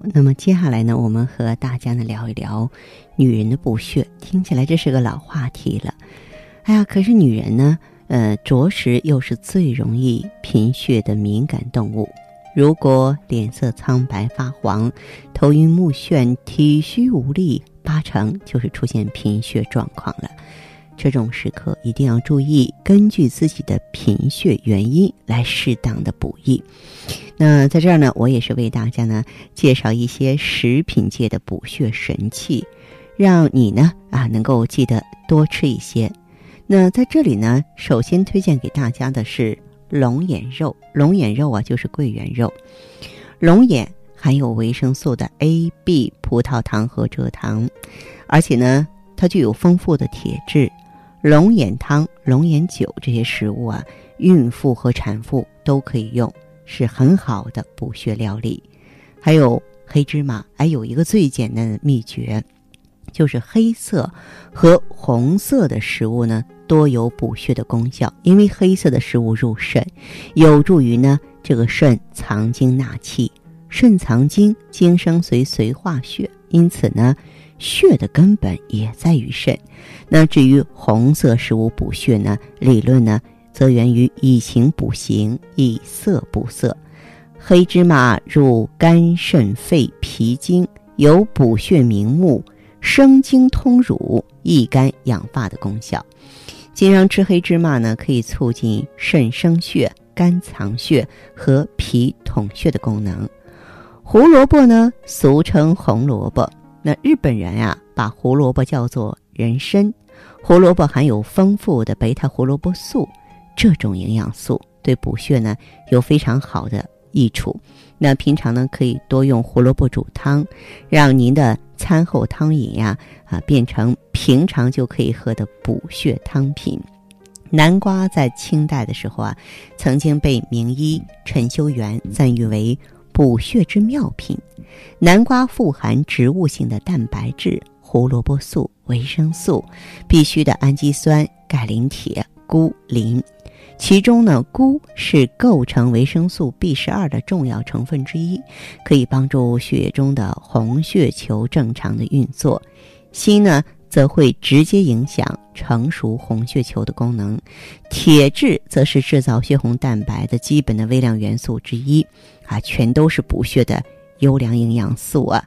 那么接下来呢，我们和大家呢聊一聊女人的补血。听起来这是个老话题了，哎呀，可是女人呢，呃，着实又是最容易贫血的敏感动物。如果脸色苍白发黄、头晕目眩、体虚无力，八成就是出现贫血状况了。这种时刻一定要注意，根据自己的贫血原因来适当的补益。那在这儿呢，我也是为大家呢介绍一些食品界的补血神器，让你呢啊能够记得多吃一些。那在这里呢，首先推荐给大家的是龙眼肉。龙眼肉啊，就是桂圆肉。龙眼含有维生素的 A、B、葡萄糖和蔗糖，而且呢，它具有丰富的铁质。龙眼汤、龙眼酒这些食物啊，孕妇和产妇都可以用。是很好的补血料理，还有黑芝麻，还有一个最简单的秘诀，就是黑色和红色的食物呢，多有补血的功效。因为黑色的食物入肾，有助于呢这个肾藏精纳气。肾藏精，精生髓，髓化血，因此呢，血的根本也在于肾。那至于红色食物补血呢，理论呢？则源于以形补形，以色补色。黑芝麻入肝、肾、肺、脾经，有补血明目、生津通乳、益肝养发的功效。经常吃黑芝麻呢，可以促进肾生血、肝藏血和脾统血的功能。胡萝卜呢，俗称红萝卜。那日本人呀，把胡萝卜叫做人参。胡萝卜含有丰富的贝塔胡萝卜素。这种营养素对补血呢有非常好的益处。那平常呢可以多用胡萝卜煮汤，让您的餐后汤饮呀啊变成平常就可以喝的补血汤品。南瓜在清代的时候啊，曾经被名医陈修元赞誉为补血之妙品。南瓜富含植物性的蛋白质、胡萝卜素、维生素、必需的氨基酸、钙、磷、铁、钴、磷。其中呢，钴是构成维生素 B 十二的重要成分之一，可以帮助血液中的红血球正常的运作。锌呢，则会直接影响成熟红血球的功能。铁质则是制造血红蛋白的基本的微量元素之一，啊，全都是补血的优良营养素啊。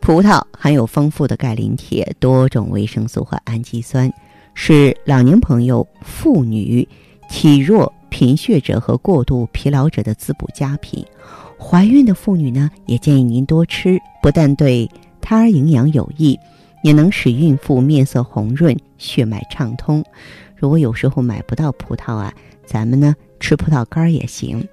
葡萄含有丰富的钙、磷、铁，多种维生素和氨基酸，是老年朋友、妇女。体弱、贫血者和过度疲劳者的滋补佳品，怀孕的妇女呢，也建议您多吃，不但对胎儿营养有益，也能使孕妇面色红润、血脉畅通。如果有时候买不到葡萄啊，咱们呢吃葡萄干也行。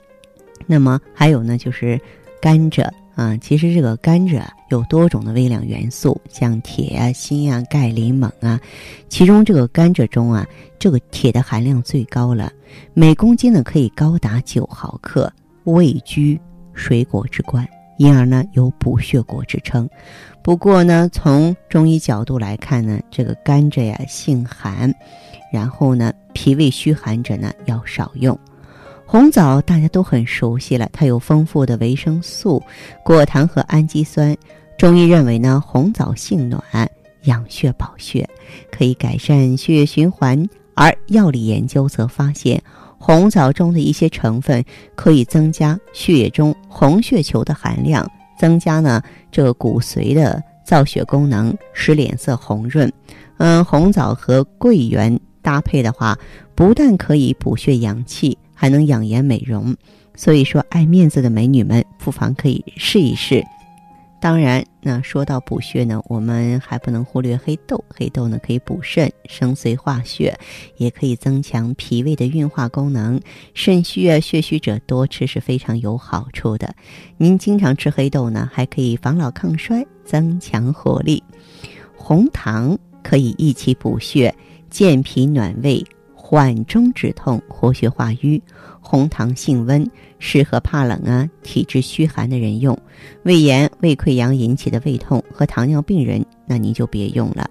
那么还有呢，就是甘蔗。啊，其实这个甘蔗有多种的微量元素，像铁啊、锌啊、钙、磷、锰啊。其中这个甘蔗中啊，这个铁的含量最高了，每公斤呢可以高达九毫克，位居水果之冠，因而呢有补血果之称。不过呢，从中医角度来看呢，这个甘蔗呀性寒，然后呢脾胃虚寒者呢要少用。红枣大家都很熟悉了，它有丰富的维生素、果糖和氨基酸。中医认为呢，红枣性暖，养血保血，可以改善血液循环。而药理研究则发现，红枣中的一些成分可以增加血液中红血球的含量，增加呢这个骨髓的造血功能，使脸色红润。嗯，红枣和桂圆搭配的话，不但可以补血养气，还能养颜美容。所以说，爱面子的美女们不妨可以试一试。当然，那说到补血呢，我们还不能忽略黑豆。黑豆呢可以补肾、生髓化血，也可以增强脾胃的运化功能。肾虚啊、血虚者多吃是非常有好处的。您经常吃黑豆呢，还可以防老抗衰、增强活力。红糖可以益气补血、健脾暖胃。缓中止痛、活血化瘀，红糖性温，适合怕冷啊、体质虚寒的人用。胃炎、胃溃疡引起的胃痛和糖尿病人，那您就别用了。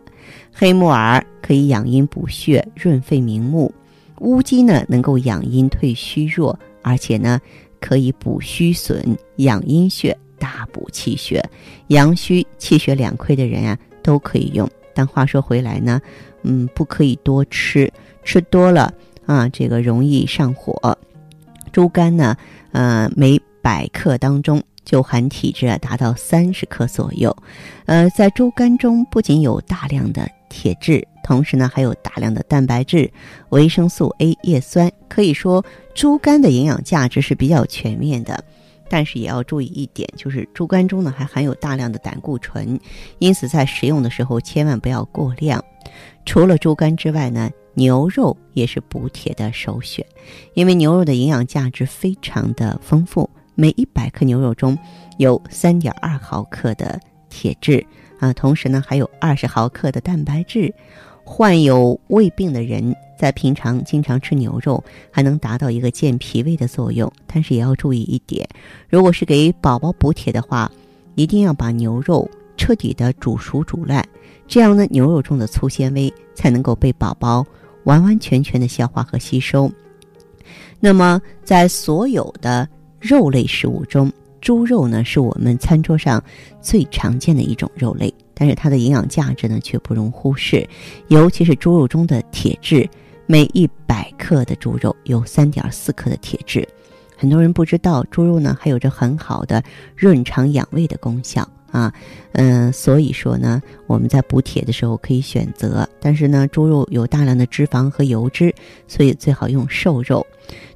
黑木耳可以养阴补血、润肺明目。乌鸡呢，能够养阴退虚弱，而且呢，可以补虚损、养阴血、大补气血。阳虚、气血两亏的人啊，都可以用。但话说回来呢，嗯，不可以多吃。吃多了啊，这个容易上火。猪肝呢，呃，每百克当中就含体质啊达到三十克左右。呃，在猪肝中不仅有大量的铁质，同时呢还有大量的蛋白质、维生素 A、叶酸。可以说，猪肝的营养价值是比较全面的。但是也要注意一点，就是猪肝中呢还含有大量的胆固醇，因此在食用的时候千万不要过量。除了猪肝之外呢。牛肉也是补铁的首选，因为牛肉的营养价值非常的丰富，每一百克牛肉中有三点二毫克的铁质啊，同时呢还有二十毫克的蛋白质。患有胃病的人在平常经常吃牛肉，还能达到一个健脾胃的作用。但是也要注意一点，如果是给宝宝补铁的话，一定要把牛肉彻底的煮熟煮烂，这样呢牛肉中的粗纤维才能够被宝宝。完完全全的消化和吸收。那么，在所有的肉类食物中，猪肉呢是我们餐桌上最常见的一种肉类，但是它的营养价值呢却不容忽视。尤其是猪肉中的铁质，每一百克的猪肉有三点四克的铁质。很多人不知道，猪肉呢还有着很好的润肠养胃的功效。啊，嗯，所以说呢，我们在补铁的时候可以选择，但是呢，猪肉有大量的脂肪和油脂，所以最好用瘦肉。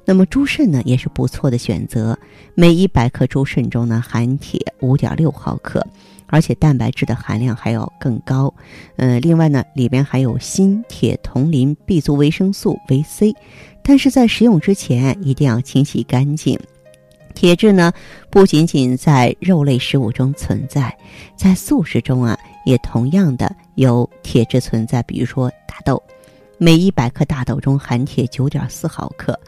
那么猪肾呢，也是不错的选择，每一百克猪肾中呢含铁五点六毫克，而且蛋白质的含量还要更高。嗯，另外呢，里边还有锌、铁、铜、磷、B 族维生素、维 C，但是在食用之前一定要清洗干净。铁质呢，不仅仅在肉类食物中存在，在素食中啊，也同样的有铁质存在。比如说大豆，每一百克大豆中含铁九点四毫克。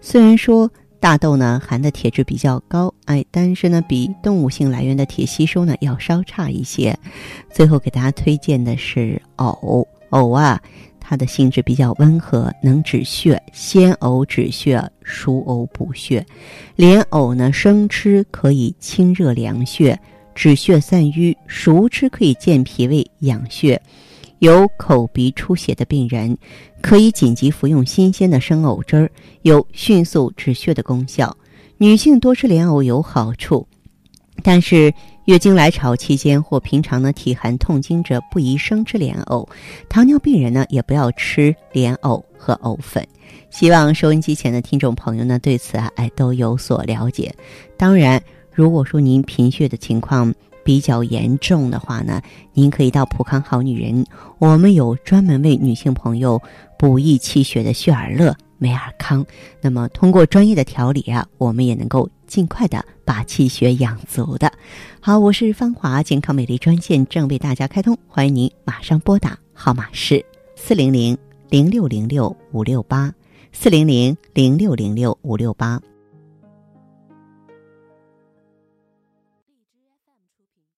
虽然说大豆呢含的铁质比较高，哎，但是呢比动物性来源的铁吸收呢要稍差一些。最后给大家推荐的是藕，藕啊。它的性质比较温和，能止血，鲜藕止血，熟藕补血。莲藕呢，生吃可以清热凉血、止血散瘀；熟吃可以健脾胃、养血。有口鼻出血的病人，可以紧急服用新鲜的生藕汁儿，有迅速止血的功效。女性多吃莲藕有好处，但是。月经来潮期间或平常呢体寒痛经者不宜生吃莲藕，糖尿病人呢也不要吃莲藕和藕粉。希望收音机前的听众朋友呢对此啊哎都有所了解。当然，如果说您贫血的情况比较严重的话呢，您可以到普康好女人，我们有专门为女性朋友补益气血的血尔乐。美尔康，那么通过专业的调理啊，我们也能够尽快的把气血养足的。好，我是芳华健康美丽专线正为大家开通，欢迎您马上拨打，号码是四零零零六零六五六八四零零零六零六五六八。